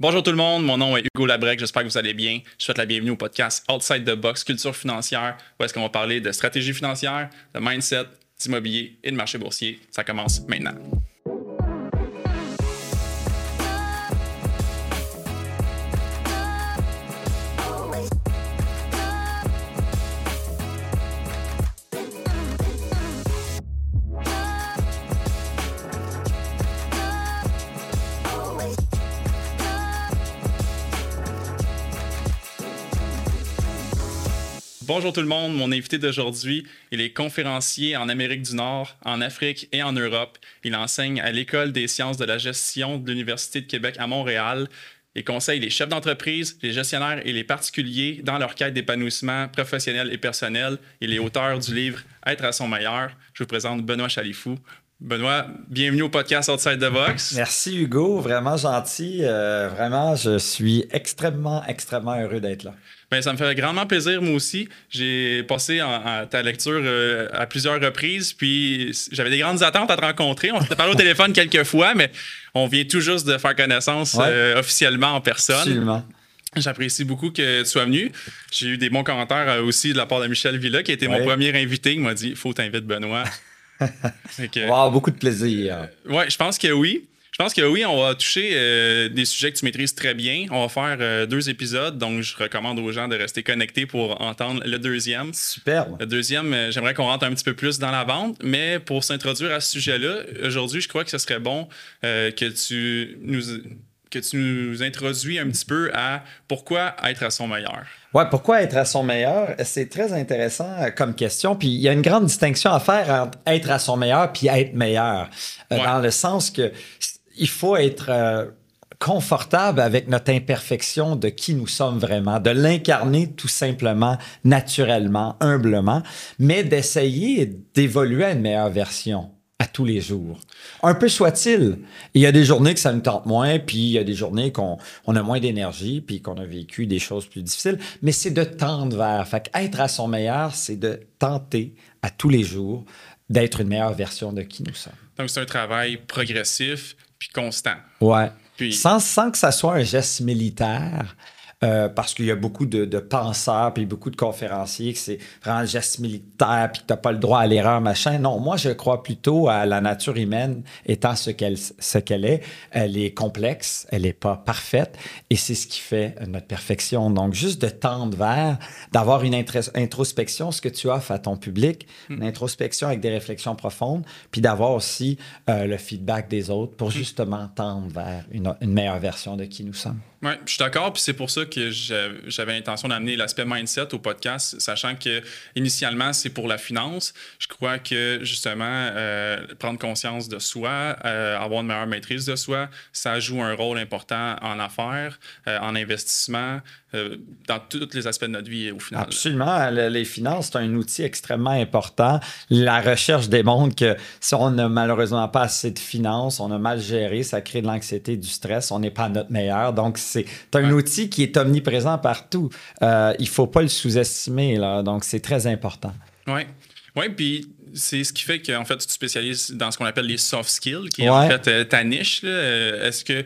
Bonjour tout le monde, mon nom est Hugo Labrec, j'espère que vous allez bien. Je souhaite la bienvenue au podcast Outside the Box Culture financière, où est-ce qu'on va parler de stratégie financière, de mindset, d'immobilier et de marché boursier. Ça commence maintenant. Bonjour tout le monde, mon invité d'aujourd'hui, il est conférencier en Amérique du Nord, en Afrique et en Europe. Il enseigne à l'École des sciences de la gestion de l'Université de Québec à Montréal et conseille les chefs d'entreprise, les gestionnaires et les particuliers dans leur quête d'épanouissement professionnel et personnel. Il est auteur du livre Être à son meilleur. Je vous présente Benoît Chalifou. Benoît, bienvenue au podcast Outside the Box. Merci Hugo, vraiment gentil. Euh, vraiment, je suis extrêmement, extrêmement heureux d'être là. Bien, ça me fait grandement plaisir, moi aussi. J'ai passé en, ta lecture euh, à plusieurs reprises, puis j'avais des grandes attentes à te rencontrer. On s'était parlé au téléphone quelques fois, mais on vient tout juste de faire connaissance euh, officiellement en personne. Absolument. J'apprécie beaucoup que tu sois venu. J'ai eu des bons commentaires euh, aussi de la part de Michel Villa, qui était mon premier invité. Il m'a dit Faut t'inviter Benoît. wow, beaucoup de plaisir. Oui, je pense que oui. Je pense que oui, on va toucher euh, des sujets que tu maîtrises très bien. On va faire euh, deux épisodes, donc je recommande aux gens de rester connectés pour entendre le deuxième. Super. Le deuxième, euh, j'aimerais qu'on rentre un petit peu plus dans la vente, mais pour s'introduire à ce sujet-là, aujourd'hui, je crois que ce serait bon que tu nous que tu nous introduis un petit peu à pourquoi être à son meilleur. Oui, pourquoi être à son meilleur? C'est très intéressant comme question. Puis il y a une grande distinction à faire entre être à son meilleur puis être meilleur. Dans le sens que il faut être euh, confortable avec notre imperfection de qui nous sommes vraiment, de l'incarner tout simplement, naturellement, humblement, mais d'essayer d'évoluer à une meilleure version à tous les jours. Un peu soit-il. Il y a des journées que ça nous tente moins, puis il y a des journées qu'on on a moins d'énergie, puis qu'on a vécu des choses plus difficiles, mais c'est de tendre vers. Fait être à son meilleur, c'est de tenter à tous les jours d'être une meilleure version de qui nous sommes. Donc, c'est un travail progressif, puis constant. Ouais. Puis... Sans, sans que ça soit un geste militaire, euh, parce qu'il y a beaucoup de, penseurs puis beaucoup de conférenciers que c'est vraiment le geste militaire puis que tu n'as pas le droit à l'erreur, machin. Non, moi, je crois plutôt à la nature humaine étant ce qu'elle ce qu'elle est. Elle est complexe, elle n'est pas parfaite et c'est ce qui fait notre perfection. Donc, juste de tendre vers, d'avoir une introspection, ce que tu offres à ton public, hmm. une introspection avec des réflexions profondes, puis d'avoir aussi euh, le feedback des autres pour hmm. justement tendre vers une meilleure version de qui nous sommes. Oui, je suis d'accord. Puis c'est pour ça que j'avais l'intention d'amener l'aspect mindset au podcast, sachant que initialement, c'est pour la finance. Je crois que justement, euh, prendre conscience de soi, euh, avoir une meilleure maîtrise de soi, ça joue un rôle important en affaires, euh, en investissement, dans tous les aspects de notre vie au final. Absolument. Les finances, c'est un outil extrêmement important. La recherche démontre que si on n'a malheureusement pas assez de finances, on a mal géré, ça crée de l'anxiété, du stress, on n'est pas notre meilleur. Donc, c'est un outil qui est omniprésent partout. Euh, il ne faut pas le sous-estimer, là. Donc, c'est très important. Oui. Oui, puis c'est ce qui fait qu'en fait, tu te spécialises dans ce qu'on appelle les soft skills, qui est en fait euh, ta niche. Euh, est-ce que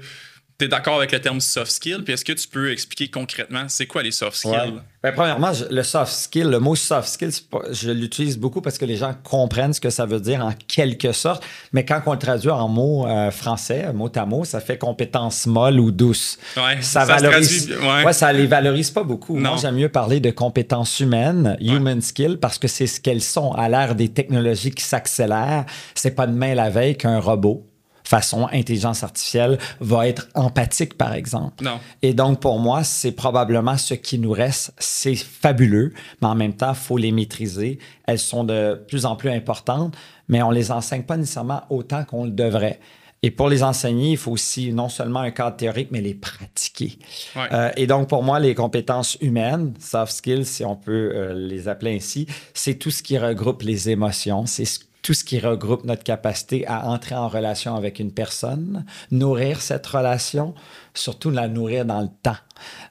tu es d'accord avec le terme soft skill? Puis est-ce que tu peux expliquer concrètement c'est quoi les soft skills? Ben, premièrement, le soft skill, le mot soft skill, je l'utilise beaucoup parce que les gens comprennent ce que ça veut dire en quelque sorte. Mais quand on le traduit en mots euh, français, mot à mot, ça fait compétence molle ou douce. Ouais, ça, valorise. ouais. ça les valorise pas beaucoup. Moi, j'aime mieux parler de compétences humaines, human skill, parce que c'est ce qu'elles sont à l'ère des technologies qui s'accélèrent. C'est pas demain la veille qu'un robot façon intelligence artificielle va être empathique, par exemple. Non. Et donc, pour moi, c'est probablement ce qui nous reste. C'est fabuleux, mais en même temps, il faut les maîtriser. Elles sont de plus en plus importantes, mais on les enseigne pas nécessairement autant qu'on le devrait. Et pour les enseigner, il faut aussi non seulement un cadre théorique, mais les pratiquer. Euh, et donc, pour moi, les compétences humaines, soft skills, si on peut euh, les appeler ainsi, c'est tout ce qui regroupe les émotions, c'est ce tout ce qui regroupe notre capacité à entrer en relation avec une personne, nourrir cette relation, surtout la nourrir dans le temps.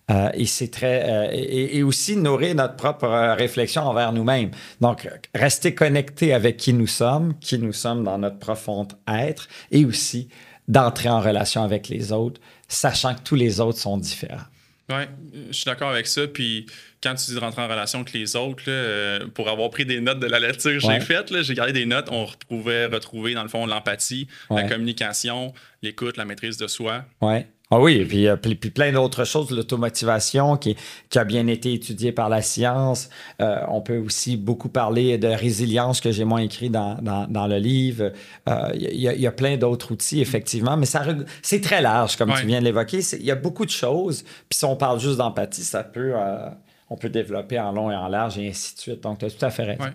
Euh, et c'est très euh, et, aussi nourrir notre propre euh, réflexion envers nous-mêmes. Donc rester connecté avec qui nous sommes, qui nous sommes dans notre profond être, et aussi d'entrer en relation avec les autres sachant que tous les autres sont différents. Oui, je suis d'accord avec ça. Puis quand tu dis de rentrer en relation avec les autres, euh, pour avoir pris des notes de la lecture que j'ai faite, j'ai gardé des notes, on pouvait retrouver dans le fond l'empathie, la communication, l'écoute, la maîtrise de soi. Ouais. Ah oui, puis, euh, puis, plein d'autres choses, l'automotivation qui, qui, a bien été étudiée par la science. Euh, on peut aussi beaucoup parler de résilience que j'ai moins écrit dans, dans, le livre. Il y, a plein d'autres outils, effectivement, mais ça c'est très large, comme tu viens de l'évoquer. Il y a beaucoup de choses. Puis si on parle juste d'empathie, ça peut on peut développer en long et en large et ainsi de suite. Donc, tu as tout à fait raison.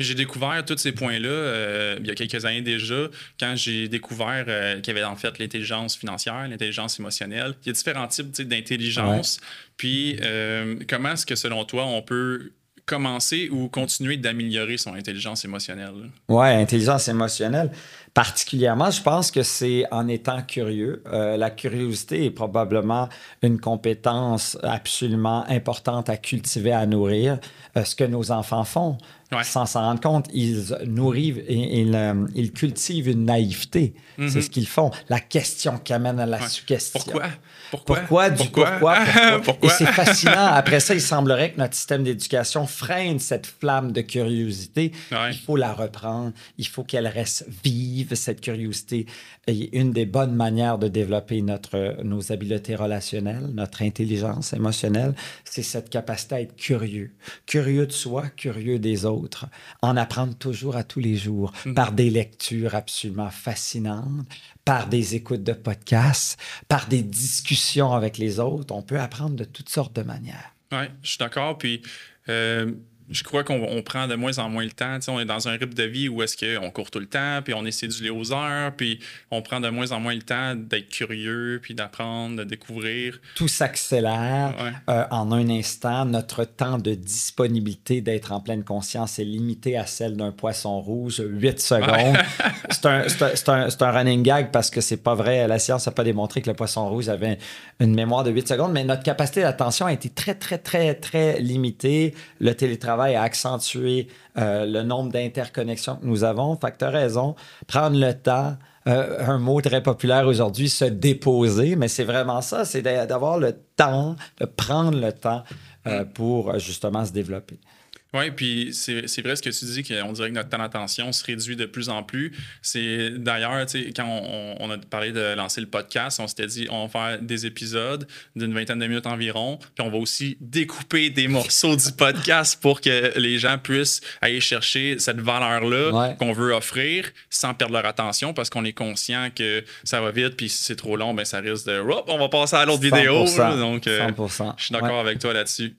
J'ai découvert tous ces points-là euh, il y a quelques années déjà, quand j'ai découvert euh, qu'il y avait en fait l'intelligence financière, l'intelligence émotionnelle. Il y a différents types d'intelligence. Puis, euh, comment est-ce que selon toi, on peut commencer ou continuer d'améliorer son intelligence émotionnelle? Oui, intelligence émotionnelle. Particulièrement, je pense que c'est en étant curieux. Euh, la curiosité est probablement une compétence absolument importante à cultiver, à nourrir. Euh, ce que nos enfants font, sans s'en rendre compte, ils nourrissent et ils, ils cultivent une naïveté. C'est mm-hmm. ce qu'ils font. La question qui amène à la suggestion. Pourquoi? Pourquoi? Pourquoi? Du pourquoi? pourquoi? Et c'est fascinant. Après ça, il semblerait que notre système d'éducation freine cette flamme de curiosité. Il faut la reprendre. Il faut qu'elle reste vive, cette curiosité. Et une des bonnes manières de développer notre, nos habiletés relationnelles, notre intelligence émotionnelle, c'est cette capacité à être curieux. Curieux de soi, curieux des autres. En apprendre toujours à tous les jours mm. par des lectures absolument fascinantes, par des écoutes de podcasts, par des discussions avec les autres. On peut apprendre de toutes sortes de manières. Oui, je suis d'accord. Puis, euh, je crois qu'on prend de moins en moins le temps. on est dans un rythme de vie où est-ce qu'on court tout le temps, puis on est cédulé aux heures, puis on prend de moins en moins le temps d'être curieux, puis d'apprendre, de découvrir. Tout s'accélère euh, en un instant. Notre temps de disponibilité d'être en pleine conscience est limité à celle d'un poisson rouge, 8 secondes. c'est un, un, running gag parce que c'est pas vrai. La science n'a pas démontré que le poisson rouge avait une mémoire de 8 secondes, mais notre capacité d'attention a été très, très, très, très limitée. Le télétravail à accentuer euh, le nombre d'interconnexions que nous avons. Fait que tu as raison, prendre le temps, euh, un mot très populaire aujourd'hui, se déposer, mais c'est vraiment ça, c'est d'avoir le temps, de prendre le temps euh, pour justement se développer. Oui, puis c'est vrai ce que tu dis, qu'on dirait que notre temps d'attention se réduit de plus en plus. C'est d'ailleurs, quand on, a parlé de lancer le podcast, on s'était dit on va faire des épisodes d'une vingtaine de minutes environ, puis on va aussi découper des morceaux du podcast pour que les gens puissent aller chercher cette valeur-là qu'on veut offrir sans perdre leur attention parce qu'on est conscient que ça va vite, puis si c'est trop long, ben ça risque de. on va passer à l'autre vidéo. donc, euh, je suis d'accord avec toi là-dessus.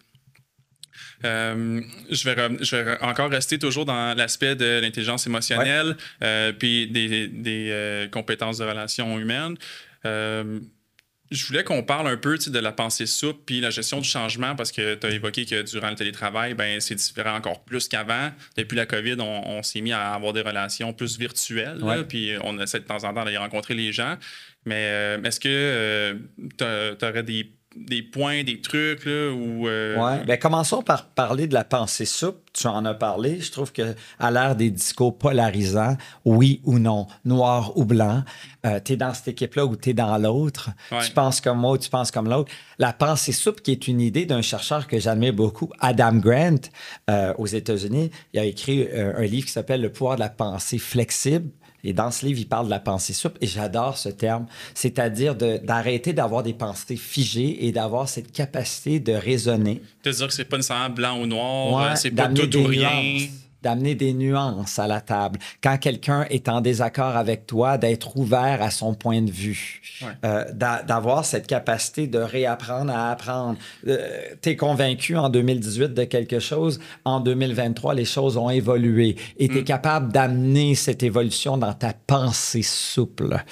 Euh, je, vais je vais encore rester toujours dans l'aspect de l'intelligence émotionnelle, euh, puis des, des euh, compétences de relations humaines. je voulais qu'on parle un peu de la pensée souple puis la gestion du changement parce que tu as évoqué que durant le télétravail, ben, c'est différent encore plus qu'avant. Depuis la COVID, on, s'est mis à avoir des relations plus virtuelles, puis on essaie de temps en temps d'aller rencontrer les gens. Mais est-ce que tu aurais des des points, des trucs, là, ou... Euh, ouais. Ben, commençons par parler de la pensée souple. Tu en as parlé. Je trouve que à l'ère des discours polarisants, oui ou non, noir ou blanc, euh, tu es dans cette équipe-là ou tu es dans l'autre. Tu penses comme moi ou tu penses comme l'autre. La pensée souple, qui est une idée d'un chercheur que j'admire beaucoup, Adam Grant, euh, aux États-Unis, il a écrit un livre qui s'appelle Le pouvoir de la pensée flexible. Et dans ce livre, il parle de la pensée souple et j'adore ce terme, c'est-à-dire d'arrêter d'avoir des pensées figées et d'avoir cette capacité de raisonner. De dire que c'est pas nécessairement blanc ou noir, c'est pas tout ou rien d'amener des nuances à la table. Quand quelqu'un est en désaccord avec toi, d'être ouvert à son point de vue, euh, d'avoir cette capacité de réapprendre à apprendre. Euh, tu es convaincu en 2018 de quelque chose, en 2023, les choses ont évolué et tu es mm. capable d'amener cette évolution dans ta pensée souple.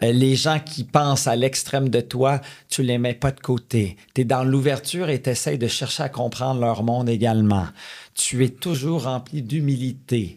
Les gens qui pensent à l'extrême de toi, tu les mets pas de côté. Tu es dans l'ouverture et tu essaies de chercher à comprendre leur monde également tu es toujours rempli d'humilité.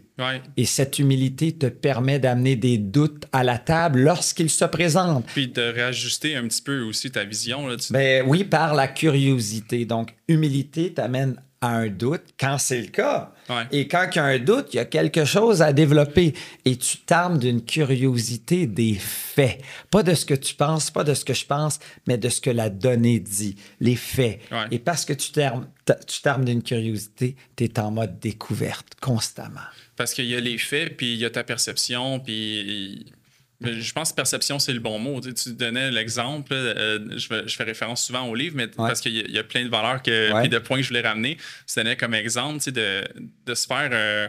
Et cette humilité te permet d'amener des doutes à la table lorsqu'ils se présentent. Puis de réajuster un petit peu aussi ta vision. Là, ben, oui, par la curiosité. Donc, humilité t'amène à un doute quand c'est le cas. Ouais. Et quand il y a un doute, il y a quelque chose à développer. Et tu t'armes d'une curiosité des faits. Pas de ce que tu penses, pas de ce que je pense, mais de ce que la donnée dit, les faits. Ouais. Et parce que tu t'armes, tu t'armes d'une curiosité, tu es en mode découverte constamment. Parce qu'il y a les faits, puis il y a ta perception, puis je pense que perception, c'est le bon mot. Tu, donnais l'exemple, euh, je, fais- je fais référence souvent au livre, mais parce qu'il y, a- il y a plein de valeurs Ouais. puis de points que je voulais ramener. Tu donnais comme exemple tu sais, de, de se faire euh,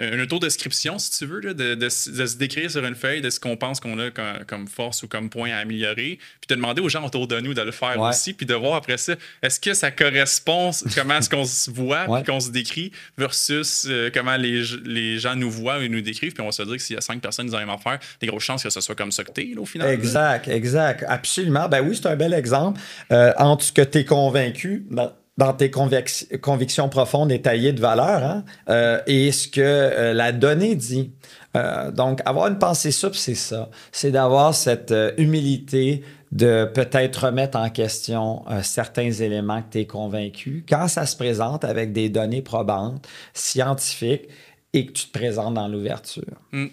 une autodescription, si tu veux, là, de, de s- de se décrire sur une feuille de ce qu'on pense qu'on a comme, comme force ou comme point à améliorer, puis de demander aux gens autour de nous de le faire Ouais. aussi, puis de voir après ça, est-ce que ça correspond comment est-ce qu'on se voit, Ouais. puis qu'on se décrit, versus euh, comment les, les gens nous voient et nous décrivent, puis on va se dire que s'il y a cinq personnes qui ont même affaire, des grosses chances que ce soit comme ça que t'es, là, au final. là. Exact, exact. Absolument. Ben oui, c'est un bel exemple. Euh, entre ce que tu es convaincu dans, dans tes convic- convictions profondes et taillées de valeur hein, euh, et ce que euh, la donnée dit. Euh, donc, avoir une pensée souple, c'est ça. C'est d'avoir cette humilité de peut-être remettre en question certains éléments que tu es convaincu quand ça se présente avec des données probantes, scientifiques et que tu te présentes dans l'ouverture. Mm.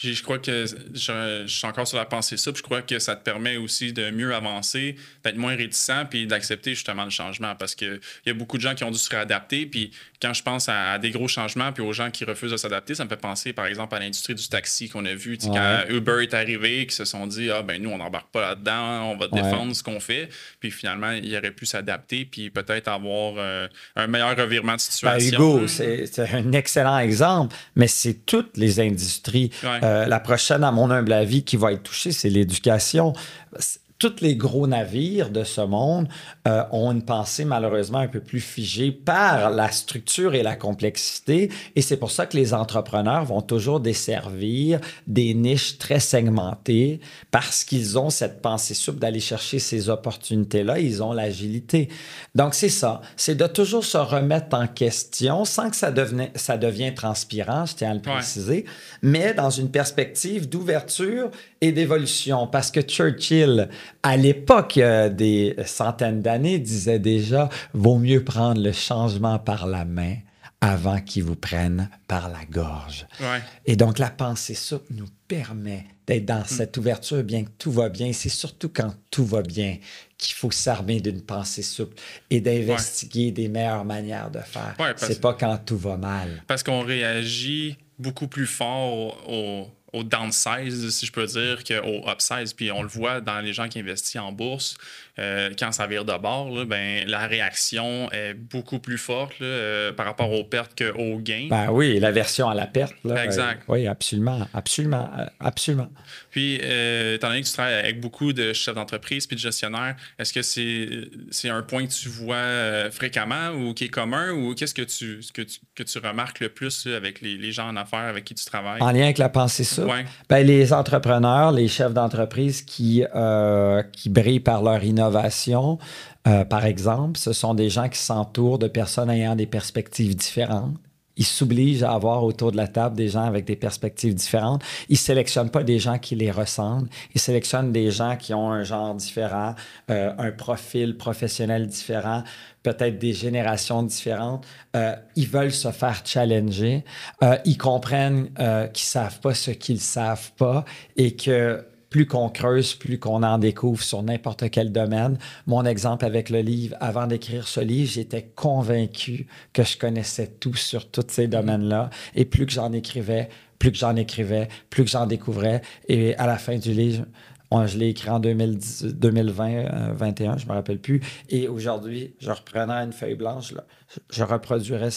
Puis je crois que je, je suis encore sur la pensée ça, puis je crois que ça te permet aussi de mieux avancer, d'être moins réticent, puis d'accepter justement le changement. Parce qu'il y a beaucoup de gens qui ont dû se réadapter, puis quand je pense à, à des gros changements, puis aux gens qui refusent de s'adapter, ça me fait penser par exemple à l'industrie du taxi qu'on a vu, Ouais. quand Uber est arrivé, qui se sont dit Ah ben nous, on n'embarque pas là-dedans, on va Ouais. défendre ce qu'on fait, puis finalement, il aurait pu s'adapter, puis peut-être avoir euh, un meilleur revirement de Ben, situation. Hugo, c'est c'est un excellent exemple, mais c'est toutes les industries. Ouais. Euh, la prochaine, à mon humble avis, qui va être touchée, c'est l'éducation. Tous les gros navires de ce monde euh, ont une pensée malheureusement un peu plus figée par la structure et la complexité. Et c'est pour ça que les entrepreneurs vont toujours desservir des niches très segmentées parce qu'ils ont cette pensée souple d'aller chercher ces opportunités-là. Ils ont l'agilité. Donc, c'est ça. C'est de toujours se remettre en question sans que ça, devenait, ça devienne transpirant, je tiens à le Ouais. préciser, mais dans une perspective d'ouverture et d'évolution. Parce que Churchill, à l'époque euh, des centaines d'années, disait déjà vaut mieux prendre le changement par la main avant qu'il vous prenne par la gorge. Ouais. Et donc, la pensée souple nous permet d'être dans cette ouverture, bien que tout va bien. C'est surtout quand tout va bien qu'il faut s'armer d'une pensée souple et d'investiguer des meilleures manières de faire. Ouais, parce- C'est pas quand tout va mal. Parce qu'on réagit beaucoup plus fort au, au downsize, si je peux dire, qu'au upsize. Puis on le voit dans les gens qui investissent en bourse, euh, quand ça vire de bord, là, ben, la réaction est beaucoup plus forte là, euh, par rapport aux pertes qu'aux gains. Ben oui, l'aversion à la perte. Là, Exact. Euh, oui, absolument, absolument, euh, absolument. Puis, étant donné que tu travailles avec beaucoup de chefs d'entreprise puis de gestionnaires, est-ce que c'est c'est un point que tu vois fréquemment ou qui est commun ou qu'est-ce que tu, que tu, que tu remarques le plus avec les, les gens en affaires avec qui tu travailles? En lien avec la pensée souple, Ouais. ben, les entrepreneurs, les chefs d'entreprise qui, qui brillent par leur innovation, euh, par exemple, ce sont des gens qui s'entourent de personnes ayant des perspectives différentes. Ils s'obligent à avoir autour de la table des gens avec des perspectives différentes. Ils sélectionnent pas des gens qui les ressemblent. Ils sélectionnent des gens qui ont un genre différent, euh, un profil professionnel différent, peut-être des générations différentes. Euh, ils veulent se faire challenger. Ils comprennent qu'ils savent pas ce qu'ils savent pas et que plus qu'on creuse, plus qu'on en découvre sur n'importe quel domaine. Mon exemple avec le livre, avant d'écrire ce livre, j'étais convaincu que je connaissais tout sur tous ces domaines-là. Et plus que j'en écrivais, plus que j'en écrivais, plus que j'en découvrais. Et à la fin du livre, on- je l'ai écrit en 2010, 2020, euh, 21, je me rappelle plus. Et aujourd'hui, je reprenais une feuille blanche, là, je reproduirais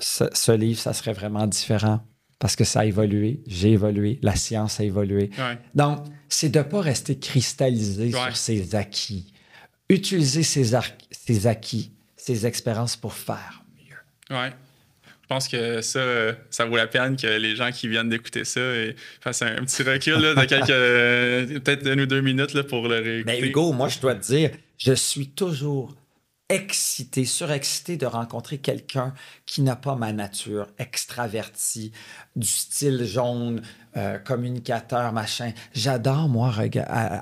ce livre, ça serait vraiment différent parce que ça a évolué, j'ai évolué, la science a évolué. Ouais. Donc, c'est de ne pas rester cristallisé Ouais. sur ses acquis. Utiliser ses, acquis, ses expériences pour faire mieux. Ouais. Je pense que ça, ça vaut la peine que les gens qui viennent d'écouter ça fassent un petit recul là, de quelques, euh, peut-être une ou deux minutes là, pour le réécouter. Mais Hugo, moi, je dois te dire, je suis toujours excité, surexcité de rencontrer quelqu'un qui n'a pas ma nature, extraverti, du style jaune, euh, communicateur, machin. J'adore, moi,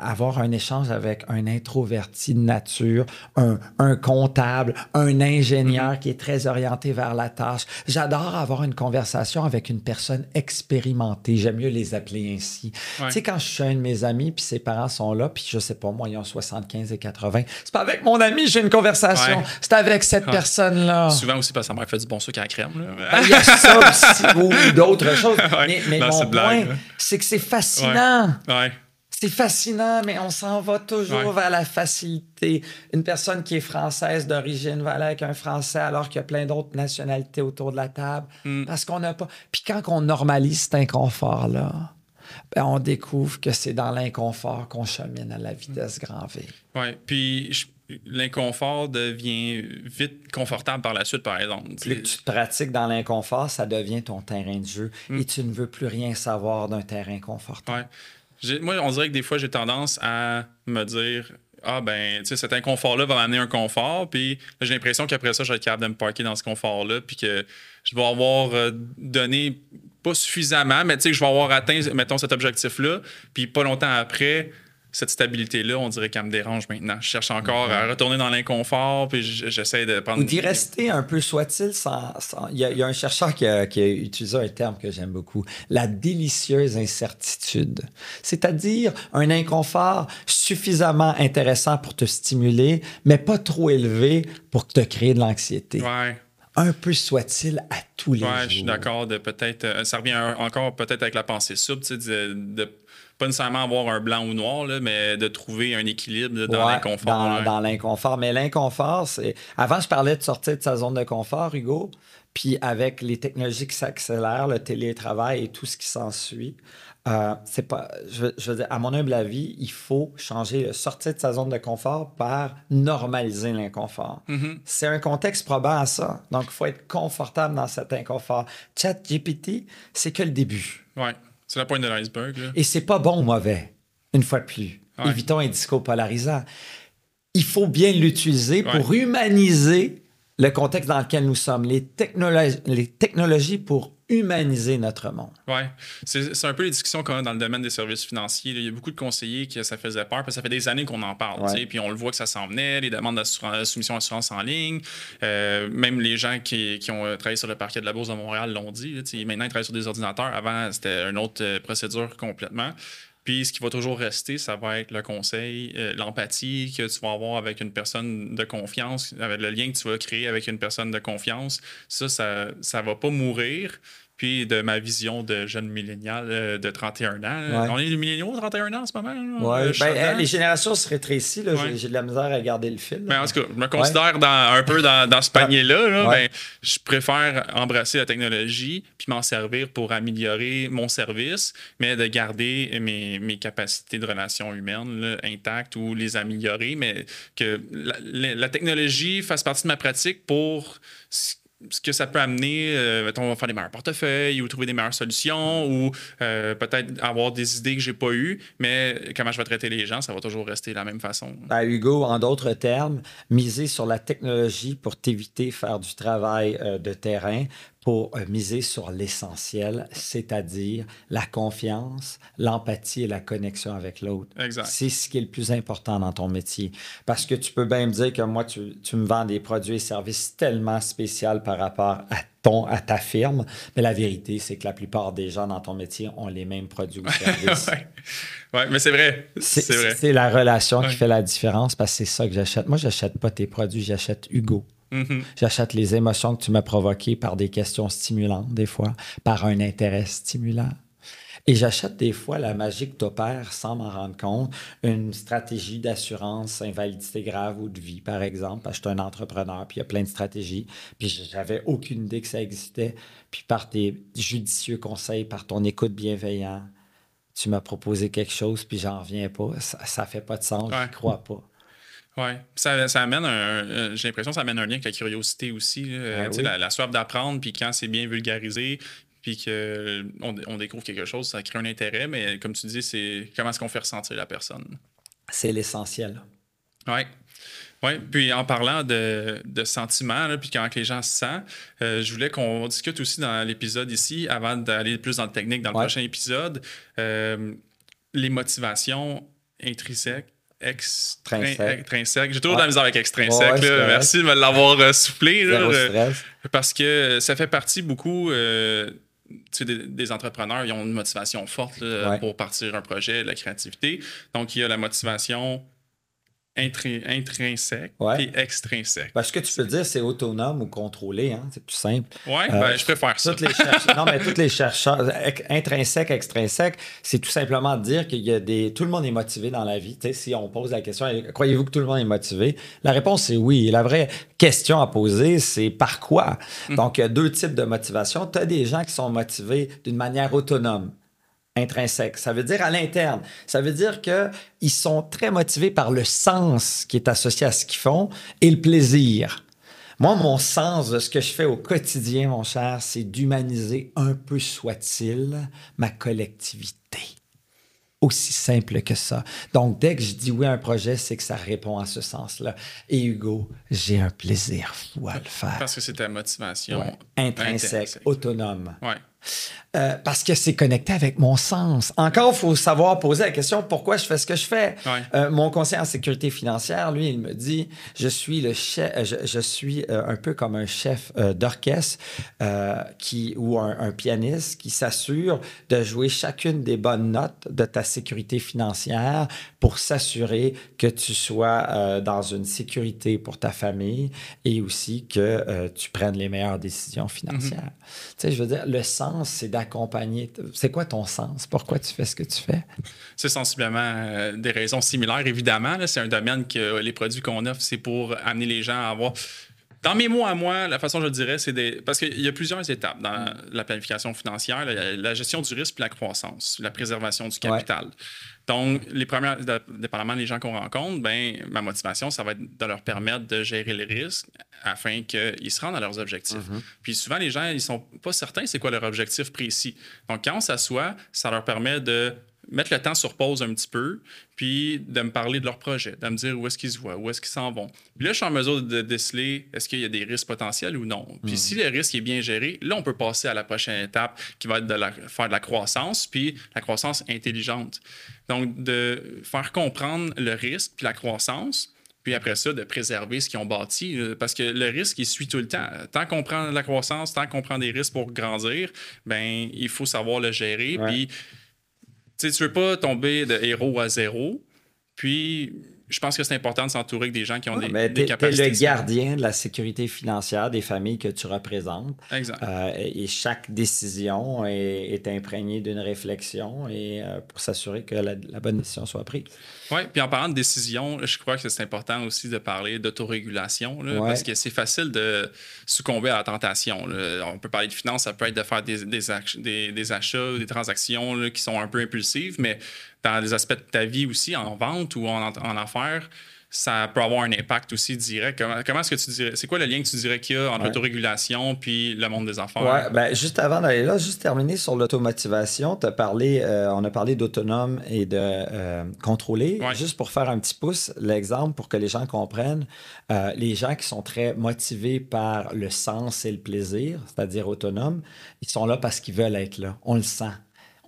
avoir un échange avec un introverti de nature, un, un comptable, un ingénieur mm-hmm. qui est très orienté vers la tâche. J'adore avoir une conversation avec une personne expérimentée. J'aime mieux les appeler ainsi. Tu sais, quand je suis un de mes amis, puis ses parents sont là, puis je sais pas, moi, ils ont 75 et 80, c'est pas avec mon ami, j'ai une conversation. C'est avec cette personne-là. Souvent aussi parce que sa mère fait du bon sucre à la crème. Ben, il y a ça aussi, ou d'autres choses. Mais, mais mon point, c'est que c'est fascinant. C'est fascinant, mais on s'en va toujours vers la facilité. Une personne qui est française d'origine va aller avec un Français alors qu'il y a plein d'autres nationalités autour de la table. Mm. Parce qu'on n'a pas. Puis quand on normalise cet inconfort-là, ben on découvre que c'est dans l'inconfort qu'on chemine à la vitesse grand V. Oui, puis l'inconfort devient vite confortable par la suite, par exemple. Plus tu te pratiques dans l'inconfort, ça devient ton terrain de jeu hmm. et tu ne veux plus rien savoir d'un terrain confortable. Moi, on dirait que des fois, j'ai tendance à me dire ah ben, tu sais, cet inconfort-là va m'amener un confort, puis j'ai l'impression qu'après ça, je vais être capable de me parker dans ce confort-là, puis que je vais avoir euh, donné pas suffisamment, mais tu sais, que je vais avoir atteint, mettons, cet objectif-là, puis pas longtemps après, cette stabilité-là, on dirait qu'elle me dérange maintenant. Je cherche encore à retourner dans l'inconfort, puis j'essaie de prendre. Ou d'y rester un peu, soit-il, sans. Il, y a, un chercheur qui a, utilisé un terme que j'aime beaucoup la délicieuse incertitude. C'est-à-dire un inconfort suffisamment intéressant pour te stimuler, mais pas trop élevé pour te créer de l'anxiété. Ouais un peu soit-il à tous les jours. Ouais, je suis d'accord de peut-être. Euh, ça revient encore peut-être avec la pensée souple, sais, de pas nécessairement avoir un blanc ou noir, mais de trouver un équilibre dans l'inconfort. Dans, l'inconfort. Mais l'inconfort, c'est. Avant, je parlais de sortir de sa zone de confort, Hugo. Puis avec les technologies qui s'accélèrent, le télétravail et tout ce qui s'ensuit, euh, c'est pas. Je, veux dire, à mon humble avis, il faut changer, sortir de sa zone de confort par normaliser l'inconfort. Mm-hmm. C'est un contexte probant à ça. Donc, il faut être confortable dans cet inconfort. Chat GPT, c'est que le début. Ouais. C'est la pointe de l'iceberg. Et c'est pas bon ou mauvais, une fois de plus. Évitons un discours polarisant. Il faut bien l'utiliser pour humaniser le contexte dans lequel nous sommes, les, technologies, les technologies pour humaniser notre monde. Oui, c'est un peu les discussions qu'on a dans le domaine des services financiers. Il y a beaucoup de conseillers qui ça faisait peur parce que ça fait des années qu'on en parle. Puis on le voit que ça s'en venait, les demandes de soumission d'assurance en ligne. Euh, même les gens qui, qui, ont travaillé sur le parquet de la Bourse de Montréal l'ont dit. maintenant, ils travaillent sur des ordinateurs. Avant, c'était une autre euh, procédure complètement. Puis ce qui va toujours rester, ça va être le conseil, euh, l'empathie que tu vas avoir avec une personne de confiance, avec le lien que tu vas créer avec une personne de confiance. Ça, ça ne va pas mourir puis de ma vision de jeune millénial euh, de 31 ans. On est des milléniaux de 31 ans en ce moment. Ouais. Ben, les générations se rétrécissent. J'ai de la misère à garder le fil. Mais en tout cas, je me considère dans, un peu dans, dans ce panier-là. Ben, je préfère embrasser la technologie puis m'en servir pour améliorer mon service, mais de garder mes, mes capacités de relations humaines intactes ou les améliorer, mais que la, la technologie fasse partie de ma pratique pour ce que ça peut amener, euh, va faire des meilleurs portefeuilles ou trouver des meilleures solutions ou euh, peut-être avoir des idées que j'ai pas eues, mais comment je vais traiter les gens, ça va toujours rester la même façon. Ben, Hugo, en d'autres termes, miser sur la technologie pour t'éviter faire du travail euh, de terrain, pour euh, miser sur l'essentiel, c'est-à-dire la confiance, l'empathie et la connexion avec l'autre. C'est ce qui est le plus important dans ton métier. Parce que tu peux bien me dire que moi, tu, tu me vends des produits et services tellement spéciaux par rapport à ton, à ta firme, mais la vérité, c'est que la plupart des gens dans ton métier ont les mêmes produits ou services. oui, mais c'est vrai. C'est la relation qui fait la différence parce que c'est ça que j'achète. Moi, j'achète pas tes produits, j'achète Hugo. Mm-hmm. J'achète les émotions que tu m'as provoquées par des questions stimulantes, des fois, par un intérêt stimulant. Et j'achète des fois la magie que tu opères sans m'en rendre compte, une stratégie d'assurance invalidité grave ou de vie, par exemple, parce que je suis un entrepreneur, puis il y a plein de stratégies, puis j'avais aucune idée que ça existait. Puis par tes judicieux conseils, par ton écoute bienveillante, tu m'as proposé quelque chose, puis j'en reviens pas. Ça, ne fait pas de sens, je ne crois pas. Oui, ça, ça, amène un. Euh, j'ai l'impression que ça amène un lien avec la curiosité aussi. Ben la, la, soif d'apprendre, puis quand c'est bien vulgarisé, puis qu'on on découvre quelque chose, ça crée un intérêt, mais comme tu dis, c'est comment est-ce qu'on fait ressentir la personne? C'est l'essentiel. Oui. Oui, puis en parlant de, de sentiments, là, puis comment les gens se sentent, euh, je voulais qu'on discute aussi dans l'épisode ici, avant d'aller plus dans le technique dans le Ouais. prochain épisode, euh, les motivations intrinsèques. Extrin- Trinsèques. extrinsèques. J'ai toujours de la misère avec extrinsèque. Ouais, là. Merci de me l'avoir euh, soufflé. là. Parce que ça fait partie beaucoup euh, des, des entrepreneurs. Ils ont une motivation forte Ouais. pour partir un projet, la créativité. Donc, il y a la motivation intri- intrinsèque Ouais. et extrinsèque. Parce que tu peux dire c'est autonome ou contrôlé, hein? c'est plus simple. Ouais, Euh, ben, je préfère ça. Toutes les chercheurs, non, mais tous les chercheurs, intrinsèque, extrinsèque, c'est tout simplement de dire qu'il y a des. Tout le monde est motivé dans la vie. Tu sais, si on pose la question, croyez-vous que tout le monde est motivé? La réponse, c'est oui. Et la vraie question à poser, c'est par quoi? Donc, il y a deux types de motivation. Tu as des gens qui sont motivés d'une manière autonome intrinsèque. Ça veut dire à l'interne. Ça veut dire qu'ils sont très motivés par le sens qui est associé à ce qu'ils font et le plaisir. Moi, mon sens de ce que je fais au quotidien, mon cher, c'est d'humaniser un peu soit-il ma collectivité. Aussi simple que ça. Donc, dès que je dis oui à un projet, c'est que ça répond à ce sens-là. Et Hugo, j'ai un plaisir fou à le faire. Parce que c'est ta motivation Ouais. Intrinsèque, autonome. Ouais. Euh, parce que c'est connecté avec mon sens. Encore, il faut savoir poser la question pourquoi je fais ce que je fais? Ouais. Euh, mon conseiller en sécurité financière, lui, il me dit je suis le chef, euh, je, je suis un peu comme un chef d'orchestre qui ou un, un pianiste qui s'assure de jouer chacune des bonnes notes de ta sécurité financière pour s'assurer que tu sois dans une sécurité pour ta famille et aussi que tu prennes les meilleures décisions financières. Tu sais, je veux dire, le sens, c'est d'accompagner. C'est quoi ton sens? Pourquoi tu fais ce que tu fais? C'est sensiblement euh, des raisons similaires, évidemment. C'est un domaine que les produits qu'on offre, c'est pour amener les gens à avoir. Dans mes mots à moi, la façon dont je le dirais, c'est des. Parce qu'il y a plusieurs étapes dans la planification financière la, la gestion du risque puis la croissance, la préservation du capital. Donc, les premières, dépendamment des gens qu'on rencontre, ben, ma motivation, ça va être de leur permettre de gérer les risques afin qu'ils se rendent à leurs objectifs. Puis souvent, les gens, ils sont pas certains c'est quoi leur objectif précis. Donc, quand on s'assoit, ça leur permet de mettre le temps sur pause un petit peu, puis de me parler de leur projet, de me dire où est-ce qu'ils se voient, où est-ce qu'ils s'en vont. Puis là, je suis en mesure de déceler est-ce qu'il y a des risques potentiels ou non. Puis si le risque est bien géré, là, on peut passer à la prochaine étape qui va être de la- faire de la croissance, puis la croissance intelligente. Donc, de faire comprendre le risque puis la croissance, puis après ça, de préserver ce qu'ils ont bâti. euh, Parce que le risque, il suit tout le temps. Tant qu'on prend de la croissance, tant qu'on prend des risques pour grandir, ben il faut savoir le gérer. Ouais. Puis, tu sais, tu veux pas tomber de héros à zéro. Puis, je pense que c'est important de s'entourer avec des gens qui ont des, Mais des t'es, t'es capacités. le gardien de la sécurité financière des familles que tu représentes. Exact. Euh, et chaque décision est, est imprégnée d'une réflexion et euh, pour s'assurer que la, la bonne décision soit prise. Oui, puis en parlant de décision, je crois que c'est important aussi de parler d'autorégulation, Ouais. parce que c'est facile de succomber à la tentation. là. On peut parler de finances, ça peut être de faire des, des, des- achats ou des transactions là, qui sont un peu impulsives, mais dans les aspects de ta vie aussi, en vente ou en, en affaires, ça peut avoir un impact aussi direct. Comment, comment est-ce que tu dirais, c'est quoi le lien que tu dirais qu'il y a entre Ouais. l'autorégulation puis le monde des affaires? Ouais, ben, juste avant d'aller là, juste terminer sur l'automotivation, t'as parlé, euh, on a parlé d'autonome et de euh, contrôlé. Ouais. Juste pour faire un petit pouce, l'exemple pour que les gens comprennent, euh, les gens qui sont très motivés par le sens et le plaisir, c'est-à-dire autonomes, ils sont là parce qu'ils veulent être là. On le sent.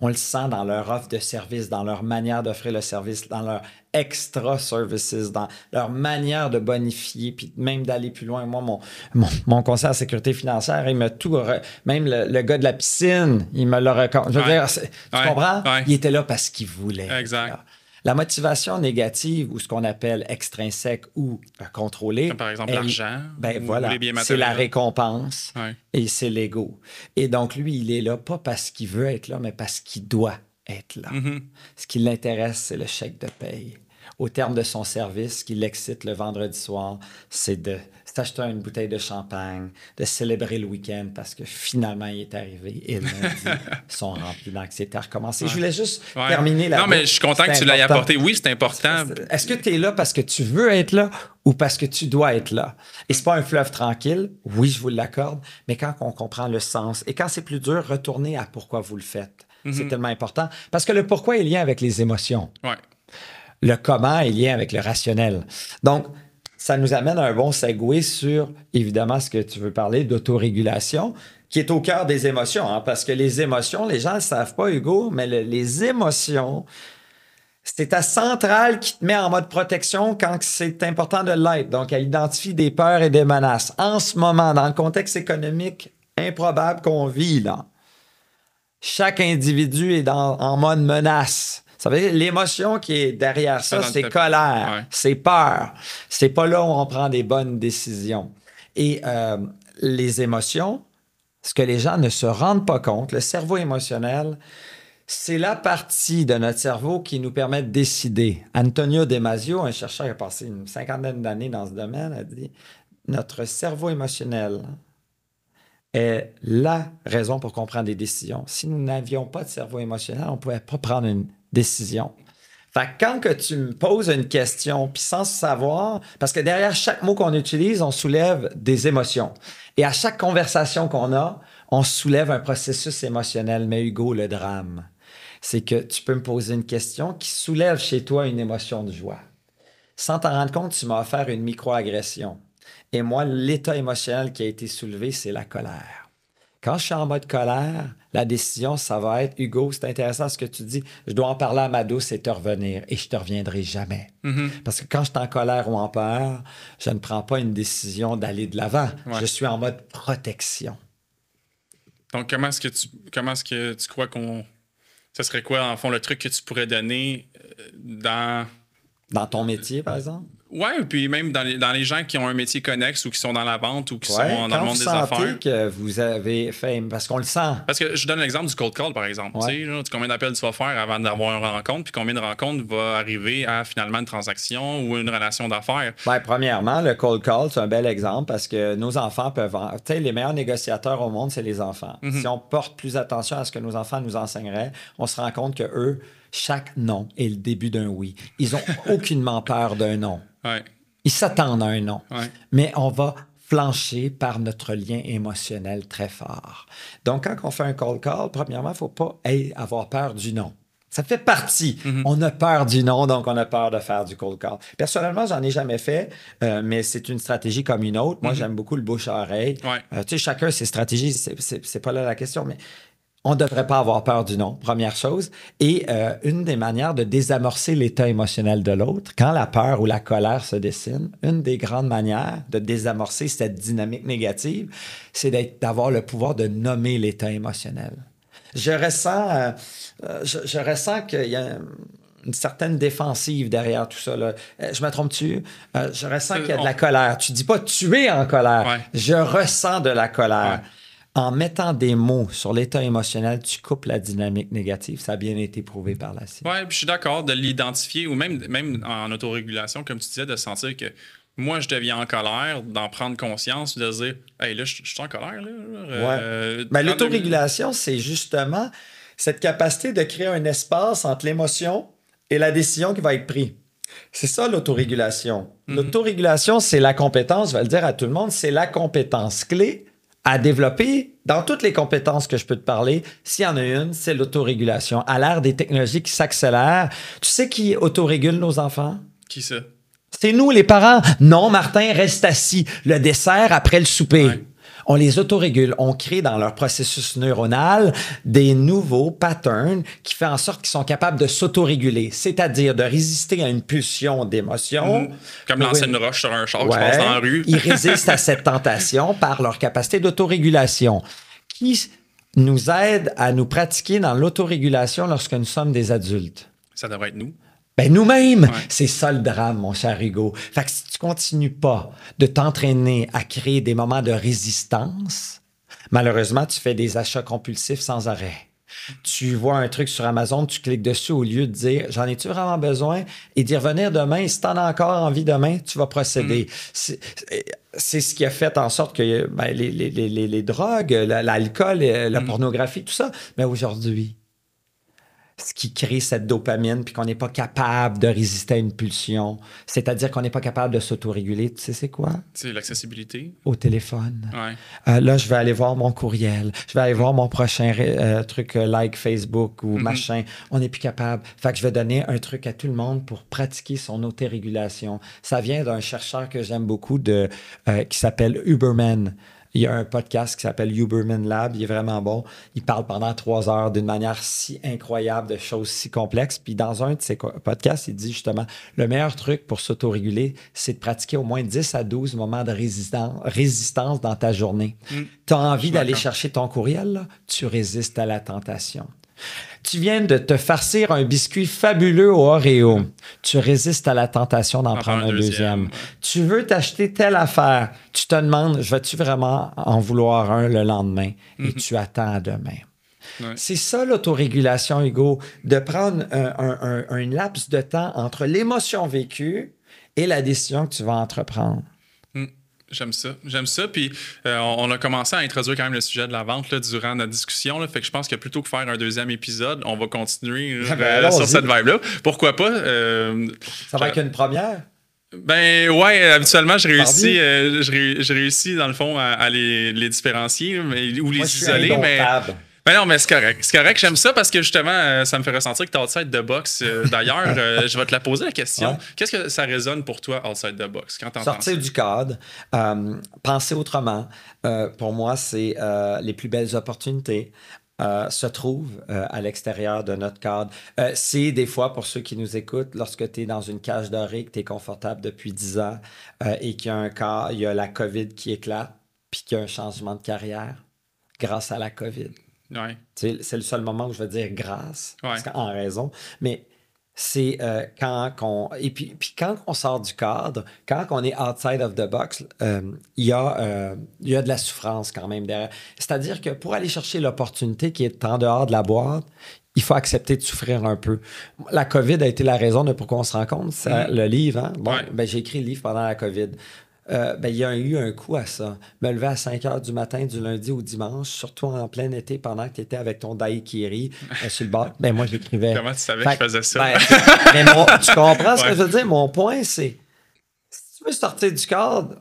On le sent dans leur offre de service, dans leur manière d'offrir le service, dans leur extra services, dans leur manière de bonifier, puis même d'aller plus loin. Moi, mon, mon, mon conseiller en sécurité financière, il m'a tout. re- Même le, le gars de la piscine, il me l'a recommandé. Je veux Ouais. dire, tu Ouais. comprends? Ouais. Il était là parce qu'il voulait. Exact. là. La motivation négative, ou ce qu'on appelle extrinsèque ou euh, contrôlée. Comme par exemple l'argent Ben voilà. C'est la récompense Ouais. et c'est l'ego. Et donc, lui, il est là pas parce qu'il veut être là, mais parce qu'il doit être là. Mhm. Ce qui l'intéresse, c'est le chèque de paye. Au terme de son service, ce qui l'excite le vendredi soir, c'est de s'acheter une bouteille de champagne, de célébrer le week-end parce que finalement, il est arrivé et lundi, ils sont remplis d'anxiété à recommencer. Je voulais juste Ouais. terminer là Non, mais je suis content que tu l'aies apporté. Oui, c'est important. Est-ce que tu es là parce que tu veux être là ou parce que tu dois être là? Et c'est pas un fleuve tranquille, oui, je vous l'accorde, mais quand on comprend le sens et quand c'est plus dur, retournez à pourquoi vous le faites. C'est tellement important. Parce que le pourquoi est lié avec les émotions. Ouais. Le comment est lié avec le rationnel. Donc, ça nous amène à un bon segue sur, évidemment, ce que tu veux parler d'autorégulation, qui est au cœur des émotions. hein, parce que les émotions, les gens ne le savent pas, Hugo, mais le- les émotions, c'est ta centrale qui te met en mode protection quand c'est important de l'être. Donc, elle identifie des peurs et des menaces. En ce moment, dans le contexte économique improbable qu'on vit, là, chaque individu est dans- en mode menace. Ça veut dire l'émotion qui est derrière ça, c'est colère, Ouais. c'est peur. C'est pas là où on prend des bonnes décisions. Et euh, les émotions, ce que les gens ne se rendent pas compte, le cerveau émotionnel, c'est la partie de notre cerveau qui nous permet de décider. Antonio Damasio, un chercheur qui a passé une cinquantaine d'années dans ce domaine, a dit notre cerveau émotionnel est la raison pour qu'on prenne des décisions. Si nous n'avions pas de cerveau émotionnel, on ne pouvait pas prendre une décision. Fait que quand que tu me poses une question, puis sans savoir, parce que derrière chaque mot qu'on utilise, on soulève des émotions. Et à chaque conversation qu'on a, on soulève un processus émotionnel. Mais Hugo, le drame, c'est que tu peux me poser une question qui soulève chez toi une émotion de joie. Sans t'en rendre compte, tu m'as offert une microagression. Et moi, l'état émotionnel qui a été soulevé, c'est la colère. Quand je suis en mode colère, la décision, ça va être Hugo, c'est intéressant ce que tu dis. Je dois en parler à ma douce et te revenir. Et je te reviendrai jamais. Mhm. Parce que quand je suis en colère ou en peur, je ne prends pas une décision d'aller de l'avant. Ouais. Je suis en mode protection. Donc, comment est-ce que tu, comment est-ce que tu crois qu'on. Ce serait quoi, en fond, le truc que tu pourrais donner euh, dans. Dans ton métier, par exemple? Ouais, puis même dans les, dans les gens qui ont un métier connexe ou qui sont dans la vente ou qui Ouais, sont dans le monde des affaires. que vous avez fait... Parce qu'on le sent. Parce que je donne l'exemple du cold call, par exemple. Ouais. Tu sais, combien d'appels tu vas faire avant d'avoir une rencontre, puis combien de rencontres va arriver à finalement une transaction ou une relation d'affaires. Ben, premièrement, le cold call, c'est un bel exemple parce que nos enfants peuvent. en- Tu sais, les meilleurs négociateurs au monde, c'est les enfants. Mhm. Si on porte plus attention à ce que nos enfants nous enseigneraient, on se rend compte que eux, chaque non est le début d'un oui. Ils ont aucunement peur d'un non. Ouais. Ils s'attendent à un non. Ouais. Mais on va flancher par notre lien émotionnel très fort. Donc, quand on fait un cold call, premièrement, il ne faut pas hey, avoir peur du non. Ça fait partie. On a peur du non, donc on a peur de faire du cold call. Personnellement, j'en ai jamais fait, euh, mais c'est une stratégie comme une autre. Moi, j'aime beaucoup le bouche-à-oreille. Ouais. Euh, tu sais, chacun ses stratégies, c'est pas là la question, mais on ne devrait pas avoir peur du non, première chose. Et euh, une des manières de désamorcer l'état émotionnel de l'autre, quand la peur ou la colère se dessine, une des grandes manières de désamorcer cette dynamique négative, c'est d'avoir le pouvoir de nommer l'état émotionnel. Je ressens, euh, euh, je, je ressens qu'il y a une certaine défensive derrière tout ça. là. Je me trompe-tu? Euh, je ressens qu'il y a de la colère. Tu dis pas tu es en colère. Ouais. Je ressens de la colère. Ouais. En mettant des mots sur l'état émotionnel, tu coupes la dynamique négative. Ça a bien été prouvé par la science. Puis je suis d'accord de l'identifier ou même, même en autorégulation, comme tu disais, de sentir que moi, je deviens en colère, d'en prendre conscience, de se dire, hey, là, je je suis en colère. Là, Euh, Ben, L'autorégulation, c'est justement cette capacité de créer un espace entre l'émotion et la décision qui va être prise. C'est ça l'autorégulation. L'autorégulation, c'est la compétence, je vais le dire à tout le monde, c'est la compétence clé à développer dans toutes les compétences que je peux te parler. S'il y en a une, c'est l'autorégulation. À l'ère des technologies qui s'accélèrent, tu sais qui autorégule nos enfants? Qui ça? C'est nous, les parents. Non, Martin, reste assis. Le dessert après le souper. Ouais. On les autorégule. On crée dans leur processus neuronal des nouveaux patterns qui font en sorte qu'ils sont capables de s'autoréguler, c'est-à-dire de résister à une pulsion d'émotion. Mhm. Comme lancer une- une roche sur un char qui Ouais. passe dans la rue. Ils résistent à cette tentation par leur capacité d'autorégulation qui nous aide à nous pratiquer dans l'autorégulation lorsque nous sommes des adultes. Ça devrait être nous. Ben nous-mêmes, Ouais. c'est ça le drame, mon cher Hugo. Fait que si tu continues pas de t'entraîner à créer des moments de résistance, malheureusement, tu fais des achats compulsifs sans arrêt. Tu vois un truc sur Amazon, tu cliques dessus au lieu de dire j'en ai-tu vraiment besoin et d'y revenir demain. Si tu en as encore envie demain, tu vas procéder. C'est- C'est ce qui a fait en sorte que ben, les, les- les- les- les drogues, la- l'alcool, euh, la pornographie, tout ça. Mais aujourd'hui, ce qui crée cette dopamine, puis qu'on n'est pas capable de résister à une pulsion. C'est-à-dire qu'on n'est pas capable de s'autoréguler. Tu sais, c'est quoi? C'est l'accessibilité. Au téléphone. Ouais. Euh, là, je vais aller voir mon courriel. Je vais aller voir mon prochain euh, truc euh, like Facebook ou Mhm. machin. On n'est plus capable. Fait que je vais donner un truc à tout le monde pour pratiquer son autorégulation. Ça vient d'un chercheur que j'aime beaucoup de, qui s'appelle Uberman. Il y a un podcast qui s'appelle Uberman Lab. Il est vraiment bon. Il parle pendant trois heures d'une manière si incroyable de choses si complexes. Puis dans un de ses podcasts, il dit justement le meilleur truc pour s'autoréguler, c'est de pratiquer au moins 10 à 12 moments de résistance, résistance dans ta journée. Tu as envie d'aller chercher ton courriel, là? tu résistes à la tentation. Tu viens de te farcir un biscuit fabuleux au Oreo. Tu résistes à la tentation d'en En prendre un deuxième. Tu veux t'acheter telle affaire. Tu te demandes, je vais-tu vraiment en vouloir un le lendemain? Et tu attends à demain. Ouais. C'est ça l'autorégulation, Hugo, de prendre un, un- un- un laps de temps entre l'émotion vécue et la décision que tu vas entreprendre. J'aime ça. J'aime ça. Puis euh, on, a commencé à introduire quand même le sujet de la vente là, durant notre discussion. Là. Fait que je pense que plutôt que faire un deuxième épisode, on va continuer Ah ben, euh, allons-y. sur cette vibe-là. Pourquoi pas? Euh, Ça va être une première? ben ouais, habituellement, je réussis, je, ré- je réussis dans le fond à, à les, les différencier mais, ou les Moi, isoler. Mais, indomptable. ben non, mais c'est correct. C'est correct, j'aime ça parce que justement, euh, ça me fait ressentir que tu es outside the box. Euh, D'ailleurs, euh, je vais te la poser la question. Ouais. Qu'est-ce que ça résonne pour toi outside the box quand t'entends Sortir ça? du cadre, penser autrement. Pour moi, c'est les plus belles opportunités. euh, se trouvent euh, à l'extérieur de notre cadre. Euh, c'est des fois, pour ceux qui nous écoutent, lorsque tu es dans une cage dorée, que tu es confortable depuis 10 ans et qu'il y a un cas, il y a la COVID qui éclate, puis qu'il y a un changement de carrière grâce à la COVID. Ouais. C'est le seul moment où je veux dire grâce, parce Ouais. qu'en raison. Mais c'est euh, quand qu'on. Et puis, puis quand on sort du cadre, quand on est outside of the box, euh, il y, a, euh, y a de la souffrance quand même derrière. C'est-à-dire que pour aller chercher l'opportunité qui est en dehors de la boîte, il faut accepter de souffrir un peu. La COVID a été la raison de pourquoi on se rencontre. C'est Mhm. le livre. Hein? Bon, Ouais. ben, j'ai écrit le livre pendant la COVID. Euh, ben, il y a eu un coup à ça. Me lever à 5 heures du matin, du lundi au dimanche, surtout en plein été, pendant que tu étais avec ton daiquiri euh, sur le bord. Ben, moi, j'écrivais. Comment tu savais Fait que je faisais ça? ben, mais mon- tu comprends ce que je veux dire? Mon point, c'est si tu veux sortir du cadre,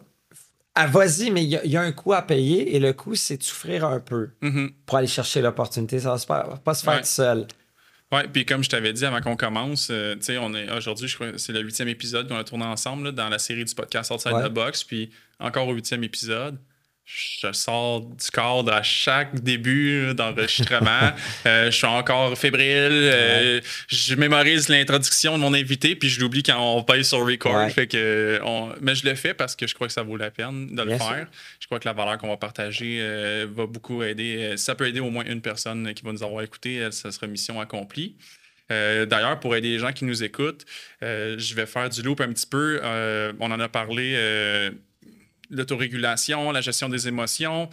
ah, vas-y, mais il y, a- il y a un coût à payer et le coût, c'est de souffrir un peu Mhm. pour aller chercher l'opportunité. Ça va se faire- pas se faire Ouais. seul. Ouais, puis comme je t'avais dit avant qu'on commence, euh, tu sais, on est aujourd'hui, je crois que c'est le huitième épisode qu'on a tourné ensemble là, dans la série du podcast Outside Ouais. the Box, puis encore au huitième épisode. Je sors du cadre à chaque début d'enregistrement. Euh, je suis encore fébrile. euh, je mémorise l'introduction de mon invité, puis je l'oublie quand on paye sur record. Ouais. Fait que on- Mais je le fais parce que je crois que ça vaut la peine de le Bien faire. sûr. Je crois que la valeur qu'on va partager euh, va beaucoup aider. Ça peut aider au moins une personne qui va nous avoir écouté. Ça sera mission accomplie. Euh, D'ailleurs, pour aider les gens qui nous écoutent, euh, je vais faire du loop un petit peu. Euh, on en a parlé, l'autorégulation, la gestion des émotions.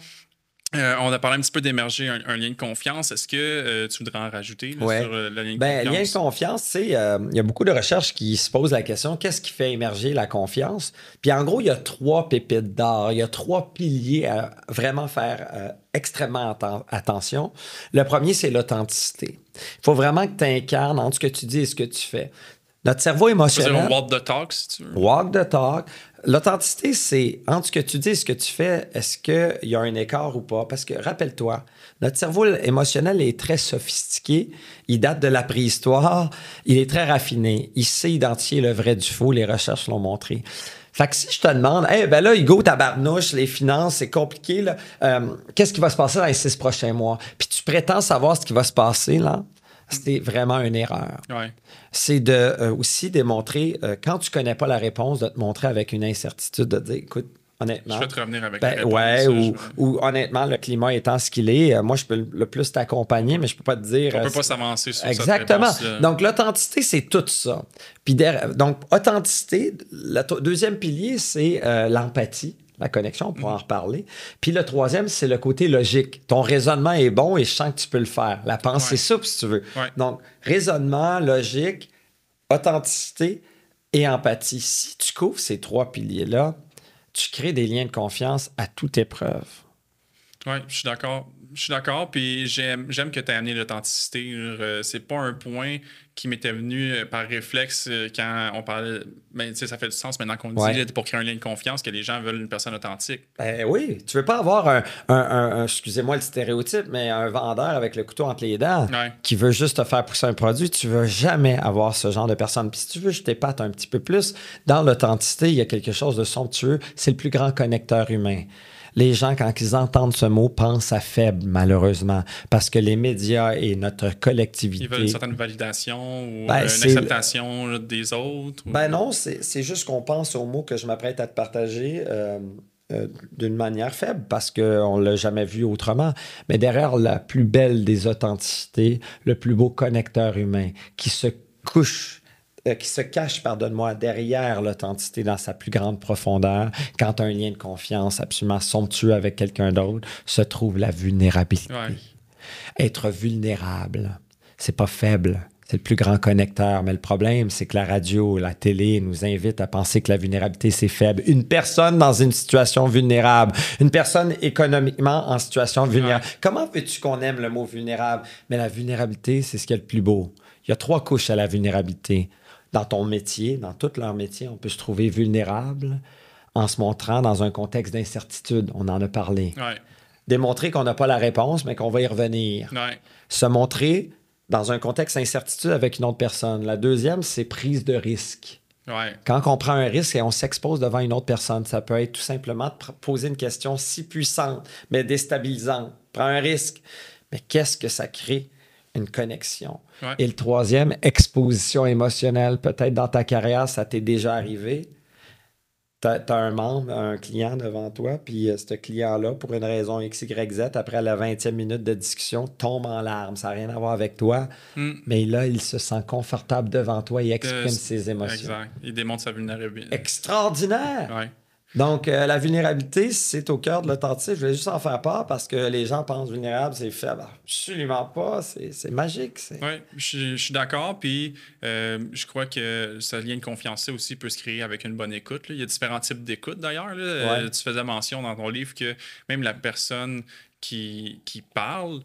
Euh, on a parlé un petit peu d'émerger un, un lien de confiance. Est-ce que euh, tu voudrais en rajouter là, Ouais. sur euh, le lien de Ben, confiance? lien de confiance, c'est il y a beaucoup de recherches qui se posent la question qu'est-ce qui fait émerger la confiance? Puis en gros, il y a trois pépites d'or, il y a trois piliers à vraiment faire extrêmement atten- attention. Le premier, c'est l'authenticité. Il faut vraiment que tu incarnes entre ce que tu dis et ce que tu fais. Notre cerveau émotionnel. walk the talk, si tu veux. Walk the talk. L'authenticité, c'est entre ce que tu dis et ce que tu fais, est-ce qu'il y a un écart ou pas? Parce que rappelle-toi, notre cerveau émotionnel est très sophistiqué. Il date de la préhistoire. Il est très raffiné. Il sait identifier le vrai du faux. Les recherches l'ont montré. Fait que si je te demande, hey, ben là, Hugo, ta barnouche, les finances, c'est compliqué, là. Euh, qu'est-ce qui va se passer dans les six prochains mois? Puis tu prétends savoir ce qui va se passer, là. C'est vraiment une erreur Ouais. c'est de euh, aussi démontrer, euh, quand tu connais pas la réponse, de te montrer avec une incertitude, de dire, écoute, honnêtement. Je vais te revenir avec ben, la réponse, ouais, ça, ou, ou honnêtement, le climat étant ce qu'il est, euh, moi, je peux le- plus t'accompagner, mais je peux pas te dire. On euh, peut pas s'avancer sur cette Exactement. réponse-là. Donc, l'authenticité, c'est tout ça. Puis, derrière- donc, authenticité, le deuxième pilier, c'est euh, l'empathie, la connexion, on pourra en reparler. Puis, le troisième, c'est le côté logique. Ton raisonnement est bon et je sens que tu peux le faire. La pensée Ouais. souple, si tu veux. Ouais. Donc, raisonnement, logique, authenticité et empathie. Si tu couvres ces trois piliers-là, tu crées des liens de confiance à toute épreuve. Oui, je suis d'accord. Je suis d'accord, puis j'aime, j'aime que tu aies amené l'authenticité. Euh, c'est pas un point qui m'était venu euh, par réflexe euh, quand on parlait. Ben, tu sais, ça fait du sens maintenant qu'on dit, pour créer un lien de confiance, que les gens veulent une personne authentique. Ben oui, tu veux pas avoir un, un, excusez-moi le stéréotype, mais un vendeur avec le couteau entre les dents qui veut juste te faire pousser un produit. Tu veux jamais avoir ce genre de personne. Puis si tu veux, je t'épate un petit peu plus. Dans l'authenticité, il y a quelque chose de somptueux. C'est le plus grand connecteur humain les gens, quand ils entendent ce mot, pensent à faible, malheureusement, parce que les médias et notre collectivité. Ils veulent une certaine validation ou ben, une acceptation des autres. Ben non, c'est juste qu'on pense au mot que je m'apprête à te partager. Euh, euh, d'une manière faible parce qu'on ne l'a jamais vu autrement. Mais derrière la plus belle des authenticités, le plus beau connecteur humain qui se couche euh, qui se cache, pardonne-moi, derrière l'authenticité dans sa plus grande profondeur, quand un lien de confiance absolument somptueux avec quelqu'un d'autre, se trouve la vulnérabilité. Être vulnérable, c'est pas faible. C'est le plus grand connecteur. Mais le problème, c'est que la radio, la télé nous invite à penser que la vulnérabilité, c'est faible. Une personne dans une situation vulnérable, une personne économiquement en situation vulnérable. Comment veux-tu qu'on aime le mot vulnérable? Mais la vulnérabilité, c'est ce qui est le plus beau. Il y a trois couches à la vulnérabilité dans ton métier, dans tout leur métier, on peut se trouver vulnérable en se montrant dans un contexte d'incertitude. On en a parlé. Démontrer qu'on n'a pas la réponse, mais qu'on va y revenir. Se montrer dans un contexte d'incertitude avec une autre personne. La deuxième, c'est prise de risque. Quand on prend un risque et on s'expose devant une autre personne, ça peut être tout simplement de poser une question si puissante, mais déstabilisante. Prends un risque. Mais qu'est-ce que ça crée? Une connexion. Et le troisième, exposition émotionnelle. Peut-être dans ta carrière, ça t'est déjà arrivé. Tu as, un membre, un client devant toi, puis euh, ce client-là, pour une raison X, Y, Z, après la 20e minute de discussion, tombe en larmes. Ça n'a rien à voir avec toi. Hmm. Mais là, il se sent confortable devant toi et exprime ses émotions. Exact. Il démontre sa vulnérabilité. Extraordinaire! Ouais. Donc, euh, la vulnérabilité, c'est au cœur de l'authenticité. Je voulais juste en faire part parce que les gens pensent vulnérable, c'est faible. Absolument pas. C'est magique. Oui, je, suis d'accord. Puis, euh, je crois que ce lien de confiance aussi peut se créer avec une bonne écoute. Il y a différents types d'écoute d'ailleurs. Euh, tu faisais mention dans ton livre que même la personne qui, qui parle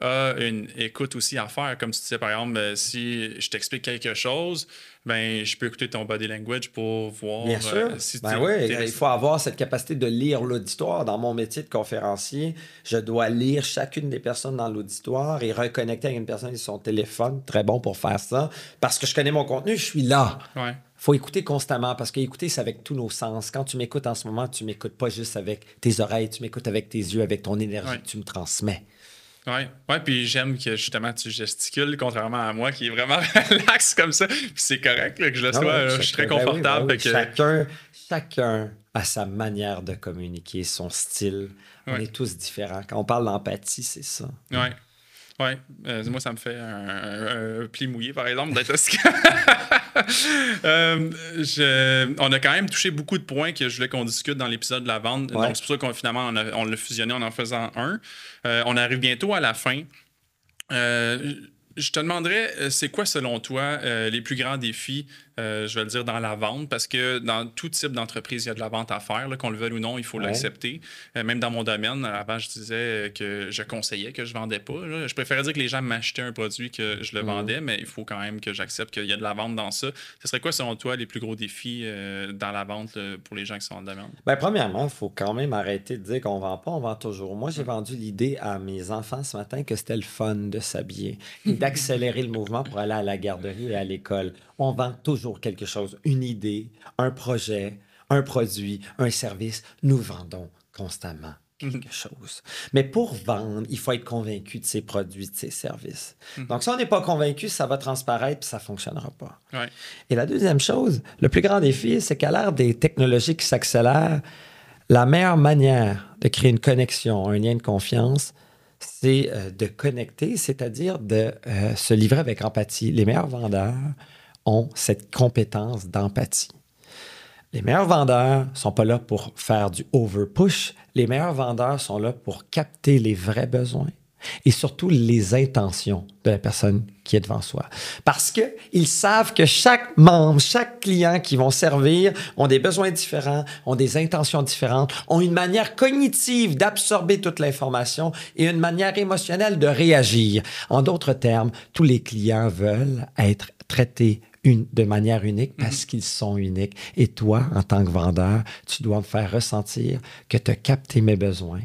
a une écoute aussi à faire. Comme tu disais, par exemple, ben, si je t'explique quelque chose, ben, je peux écouter ton body language pour voir Bien sûr. Euh, si ben oui, il faut avoir cette capacité de lire l'auditoire. Dans mon métier de conférencier, je dois lire chacune des personnes dans l'auditoire et reconnecter avec une personne sur son téléphone. Très bon pour faire ça. Parce que je connais mon contenu, je suis là. Ouais faut écouter constamment parce qu'écouter, c'est avec tous nos sens. Quand tu m'écoutes en ce moment, tu m'écoutes pas juste avec tes oreilles, tu m'écoutes avec tes yeux, avec ton énergie que tu me transmets. Oui, ouais, puis j'aime que justement tu gesticules, contrairement à moi qui est vraiment relax comme ça. Puis c'est correct que je le sois. je suis très ben confortable. Ben chacun, chacun a sa manière de communiquer, son style. On est tous différents. Quand on parle d'empathie, c'est ça. Oui. Oui, euh, moi, ça me fait un, pli mouillé, par exemple, d'être euh, on a quand même touché beaucoup de points que je voulais qu'on discute dans l'épisode de la vente. Donc, c'est pour ça qu'on finalement, on, l'a fusionné en en faisant un. Euh, on arrive bientôt à la fin. je te demanderais, c'est quoi, selon toi, les plus grands défis euh, je vais le dire, dans la vente, parce que dans tout type d'entreprise, il y a de la vente à faire, qu'on le veuille ou non, il faut l'accepter. Euh, même dans mon domaine, avant, je disais que je conseillais que je ne vendais pas. Je préférais dire que les gens m'achetaient un produit que je le mhm. vendais, mais il faut quand même que j'accepte qu'il y a de la vente dans ça. Ce serait quoi, selon toi, les plus gros défis euh, dans la vente pour les gens qui sont en domaine? Bien, premièrement, il faut quand même arrêter de dire qu'on ne vend pas, on vend toujours. Moi, j'ai vendu l'idée à mes enfants ce matin que c'était le fun de s'habiller et d'accélérer le mouvement pour aller à la garderie et à l'école on vend toujours quelque chose, une idée, un projet, un produit, un service. Nous vendons constamment quelque chose. Mais pour vendre, il faut être convaincu de ses produits, de ses services. Mhm. Donc, si on n'est pas convaincu, ça va transparaître et ça ne fonctionnera pas. Et la deuxième chose, le plus grand défi, c'est qu'à l'ère des technologies qui s'accélèrent, la meilleure manière de créer une connexion, un lien de confiance, c'est euh, de connecter, c'est-à-dire de euh, se livrer avec empathie. Les meilleurs vendeurs ont cette compétence d'empathie. Les meilleurs vendeurs sont pas là pour faire du over-push. Les meilleurs vendeurs sont là pour capter les vrais besoins, et surtout les intentions de la personne qui est devant soi. Parce qu'ils savent que chaque membre, chaque client qui vont servir ont des besoins différents, ont des intentions différentes, ont une manière cognitive d'absorber toute l'information et une manière émotionnelle de réagir. En d'autres termes, tous les clients veulent être traités une, de manière unique parce qu'ils sont uniques. Et toi, en tant que vendeur, tu dois me faire ressentir que tu as capté mes besoins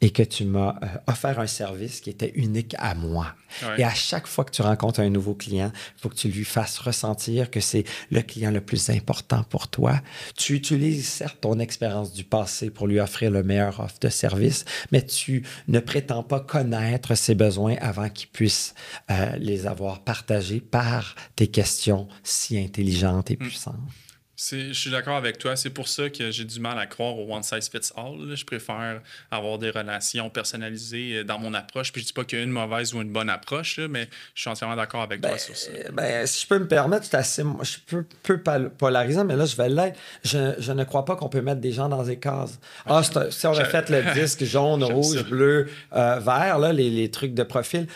et que tu m'as euh, offert un service qui était unique à moi. Ouais. Et à chaque fois que tu rencontres un nouveau client, il faut que tu lui fasses ressentir que c'est le client le plus important pour toi. Tu utilises certes ton expérience du passé pour lui offrir le meilleur offre de service, mais tu ne prétends pas connaître ses besoins avant qu'il puisse euh, les avoir partagés par tes questions si intelligentes et puissantes. C'est- Je suis d'accord avec toi. C'est pour ça que j'ai du mal à croire au one size fits all. Je préfère avoir des relations personnalisées euh, dans mon approche. Puis je dis pas qu'il y a une mauvaise ou une bonne approche, là, mais je suis entièrement d'accord avec toi sur ça. Euh, ben, si je peux me permettre, c'est assez, je peux, peu polarisant, mais là, je vais l'être. Je, je ne crois pas qu'on peut mettre des gens dans des cases. Ah, si on a fait le disque jaune, rouge, ça. bleu, euh, vert, là, les, les trucs de profil,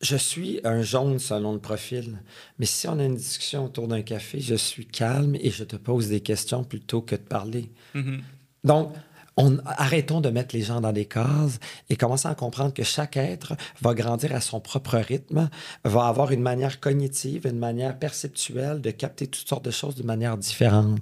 je suis un jaune selon le profil. Mais si on a une discussion autour d'un café, je suis calme et je te pose des questions plutôt que de parler. Mhm. Donc, on, arrêtons de mettre les gens dans des cases et commençons à comprendre que chaque être va grandir à son propre rythme, va avoir une manière cognitive, une manière perceptuelle de capter toutes sortes de choses de manière différente.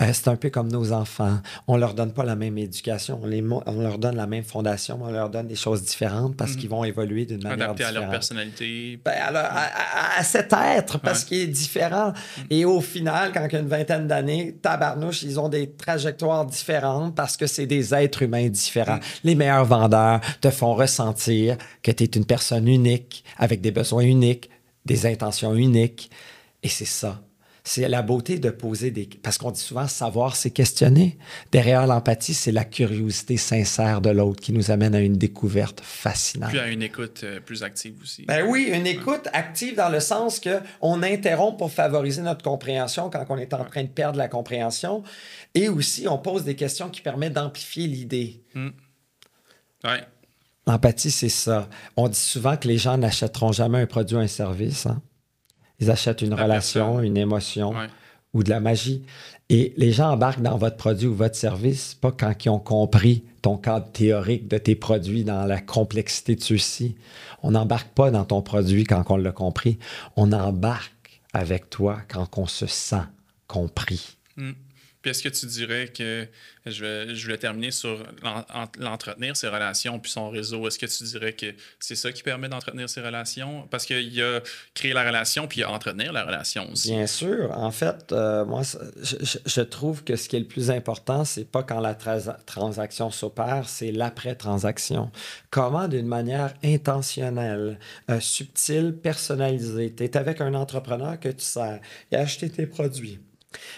Euh, c'est un peu comme nos enfants. On leur donne pas la même éducation, on, les, mo- on leur donne la même fondation, mais on leur donne des choses différentes parce qu'ils vont évoluer d'une manière Adapté à différente. leur personnalité. Ben, à, leur- à- à- à cet être, parce Ouais. qu'il est différent. Et au final, quand il y a une vingtaine d'années, tabarnouche, ils ont des trajectoires différentes parce que c'est des êtres humains différents. Les meilleurs vendeurs te font ressentir que tu es une personne unique, avec des besoins uniques, des intentions uniques. Et c'est ça. C'est la beauté de poser des... Parce qu'on dit souvent, savoir, c'est questionner. Derrière l'empathie, c'est la curiosité sincère de l'autre qui nous amène à une découverte fascinante. Puis à une écoute euh, plus active aussi. Ben oui, une écoute active dans le sens que on interrompt pour favoriser notre compréhension quand on est en train de perdre la compréhension. Et aussi, on pose des questions qui permettent d'amplifier l'idée. Ouais. L'empathie, c'est ça. On dit souvent que les gens n'achèteront jamais un produit ou un service. hein. Ils achètent une La relation, personne. une émotion Ouais. ou de la magie. Et les gens embarquent dans votre produit ou votre service, pas quand ils ont compris ton cadre théorique de tes produits, dans la complexité de ceux-ci. On n'embarque pas dans ton produit quand on l'a compris. On embarque avec toi quand on se sent compris. Mm. Puis est-ce que tu dirais que je vais, je voulais terminer sur l'en- en- l'entretenir ses relations puis son réseau. Est-ce que tu dirais que c'est ça qui permet d'entretenir ses relations? Parce qu'il y a créer la relation puis il y a entretenir la relation aussi. Bien sûr. En fait, euh, moi, je, trouve que ce qui est le plus important, c'est pas quand la tra- transaction s'opère, c'est l'après-transaction. Comment, d'une manière intentionnelle, euh, subtile, personnalisée, tu es avec un entrepreneur que tu sers, il a acheté tes produits.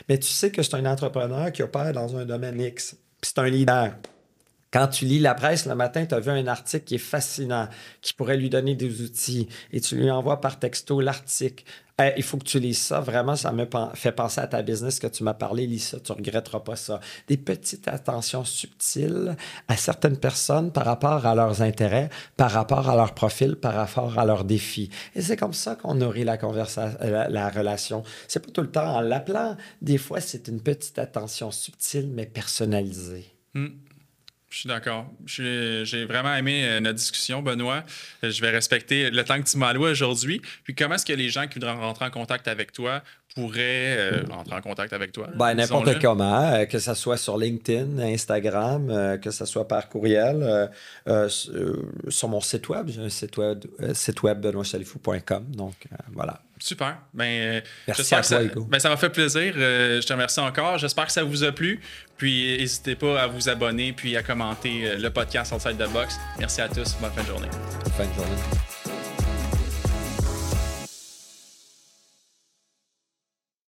Mais tu sais que c'est un entrepreneur qui opère dans un domaine X. Puis c'est un leader. Quand tu lis la presse le matin, tu as vu un article qui est fascinant, qui pourrait lui donner des outils, et tu lui envoies par texto l'article. Hey, il faut que tu lises ça. Vraiment, ça me fait penser à ta business que tu m'as parlé. Lis ça, tu regretteras pas ça. Des petites attentions subtiles à certaines personnes par rapport à leurs intérêts, par rapport à leur profil, par rapport à leurs défis. Et c'est comme ça qu'on nourrit la, conversa- euh, la, la relation. C'est pas tout le temps en l'appelant. Des fois, c'est une petite attention subtile, mais personnalisée. Hmm. Je suis d'accord. J'ai vraiment aimé euh, notre discussion, Benoît. Euh, Je vais respecter le temps que tu m'as alloué aujourd'hui. Puis comment est-ce que les gens qui voudraient rentrer en contact avec toi pourraient euh, rentrer en contact avec toi? Ben, n'importe comment, euh, que ce soit sur LinkedIn, Instagram, euh, que ce soit par courriel, sur mon site web, j'ai un site web, site web benoîtchalifou.com. Donc, voilà. Super. Ben, euh, Merci à que toi, ça, ben, ça m'a fait plaisir. Euh, je te remercie encore. J'espère que ça vous a plu. Puis n'hésitez pas à vous abonner puis à commenter euh, le podcast Outside the Box. Merci à tous. Bonne fin de journée. Bonne fin de journée.